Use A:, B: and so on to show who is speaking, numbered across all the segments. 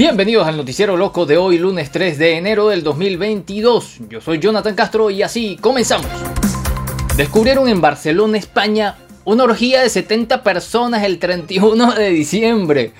A: Bienvenidos al noticiero loco de hoy, lunes 3 de enero del 2022. Yo soy Jonathan Castro y así comenzamos. Descubrieron en Barcelona, España, una orgía de 70 personas el 31 de diciembre.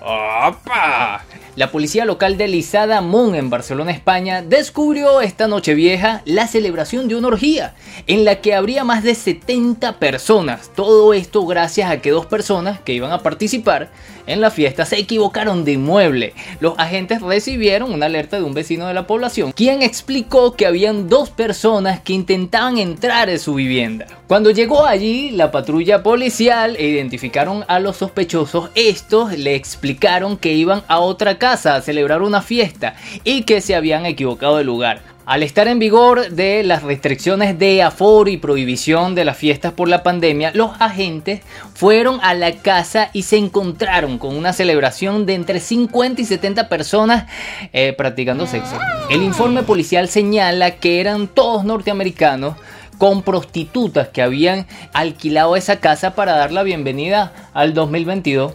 A: ¡Opa! La policía local de Lizada Moon en Barcelona, España, descubrió esta noche vieja la celebración de una orgía en la que habría más de 70 personas. Todo esto gracias a que dos personas que iban a participar en la fiesta se equivocaron de inmueble. Los agentes recibieron una alerta de un vecino de la población, quien explicó que habían dos personas que intentaban entrar en su vivienda. Cuando llegó allí la patrulla policial e identificaron a los sospechosos, estos le explicaron que iban a otra casa a celebrar una fiesta y que se habían equivocado de lugar. Al estar en vigor de las restricciones de aforo y prohibición de las fiestas por la pandemia, los agentes fueron a la casa y se encontraron con una celebración de entre 50 y 70 personas eh, practicando sexo. El informe policial señala que eran todos norteamericanos con prostitutas que habían alquilado esa casa para dar la bienvenida al 2022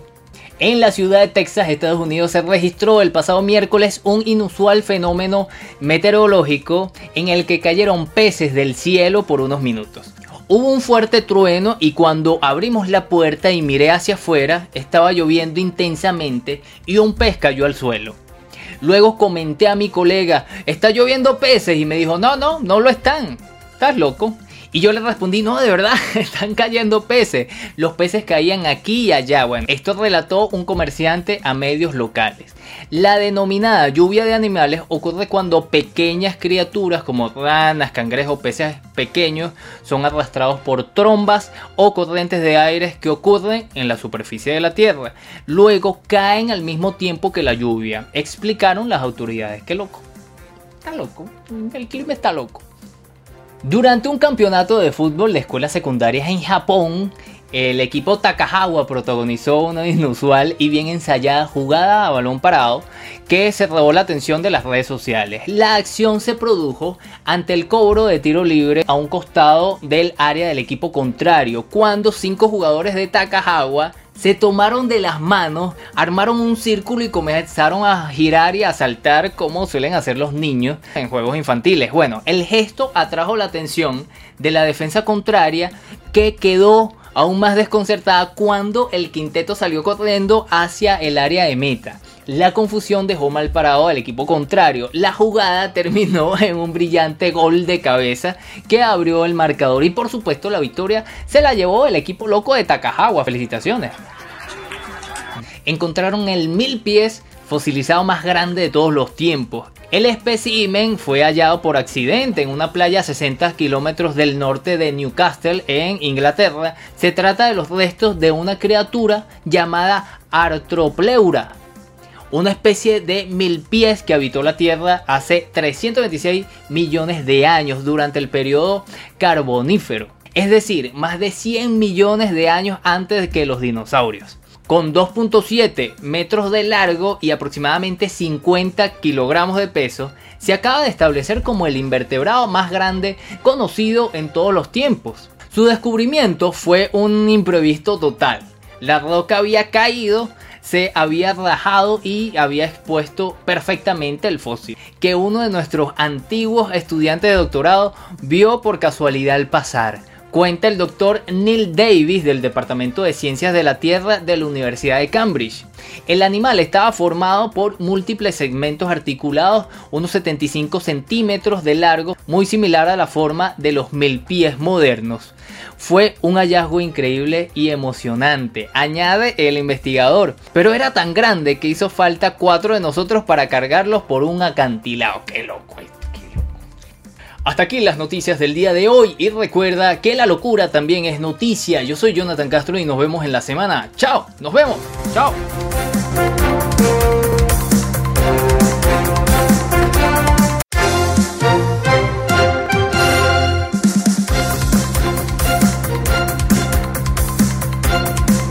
A: en la ciudad de Texas, Estados Unidos, se registró el pasado miércoles un inusual fenómeno meteorológico en el que cayeron peces del cielo por unos minutos. Hubo un fuerte trueno y cuando abrimos la puerta y miré hacia afuera, estaba lloviendo intensamente y un pez cayó al suelo. Luego comenté a mi colega, está lloviendo peces y me dijo, no, no, no lo están. ¿Estás loco? Y yo le respondí, no, de verdad, están cayendo peces. Los peces caían aquí y allá. Bueno, esto relató un comerciante a medios locales. La denominada lluvia de animales ocurre cuando pequeñas criaturas como ranas, cangrejos, peces pequeños son arrastrados por trombas o corrientes de aire que ocurren en la superficie de la Tierra. Luego caen al mismo tiempo que la lluvia. Explicaron las autoridades. Qué loco. Está loco. El clima está loco. Durante un campeonato de fútbol de escuelas secundarias en Japón, el equipo Takahawa protagonizó una inusual y bien ensayada jugada a balón parado que se robó la atención de las redes sociales. La acción se produjo ante el cobro de tiro libre a un costado del área del equipo contrario, cuando cinco jugadores de Takahawa se tomaron de las manos, armaron un círculo y comenzaron a girar y a saltar como suelen hacer los niños en juegos infantiles. Bueno, el gesto atrajo la atención de la defensa contraria que quedó aún más desconcertada cuando el quinteto salió corriendo hacia el área de meta. La confusión dejó mal parado al equipo contrario. La jugada terminó en un brillante gol de cabeza que abrió el marcador y por supuesto la victoria se la llevó el equipo loco de Takahawa. Felicitaciones. Encontraron el mil pies fosilizado más grande de todos los tiempos. El espécimen fue hallado por accidente en una playa a 60 kilómetros del norte de Newcastle, en Inglaterra. Se trata de los restos de una criatura llamada Artropleura, una especie de mil pies que habitó la Tierra hace 326 millones de años durante el periodo carbonífero, es decir, más de 100 millones de años antes que los dinosaurios. Con 2.7 metros de largo y aproximadamente 50 kilogramos de peso, se acaba de establecer como el invertebrado más grande conocido en todos los tiempos. Su descubrimiento fue un imprevisto total. La roca había caído se había rajado y había expuesto perfectamente el fósil, que uno de nuestros antiguos estudiantes de doctorado vio por casualidad al pasar. Cuenta el doctor Neil Davis del Departamento de Ciencias de la Tierra de la Universidad de Cambridge. El animal estaba formado por múltiples segmentos articulados, unos 75 centímetros de largo, muy similar a la forma de los pies modernos. Fue un hallazgo increíble y emocionante, añade el investigador, pero era tan grande que hizo falta cuatro de nosotros para cargarlos por un acantilado. ¡Qué loco! Hasta aquí las noticias del día de hoy y recuerda que la locura también es noticia. Yo soy Jonathan Castro y nos vemos en la semana. Chao, nos vemos. Chao.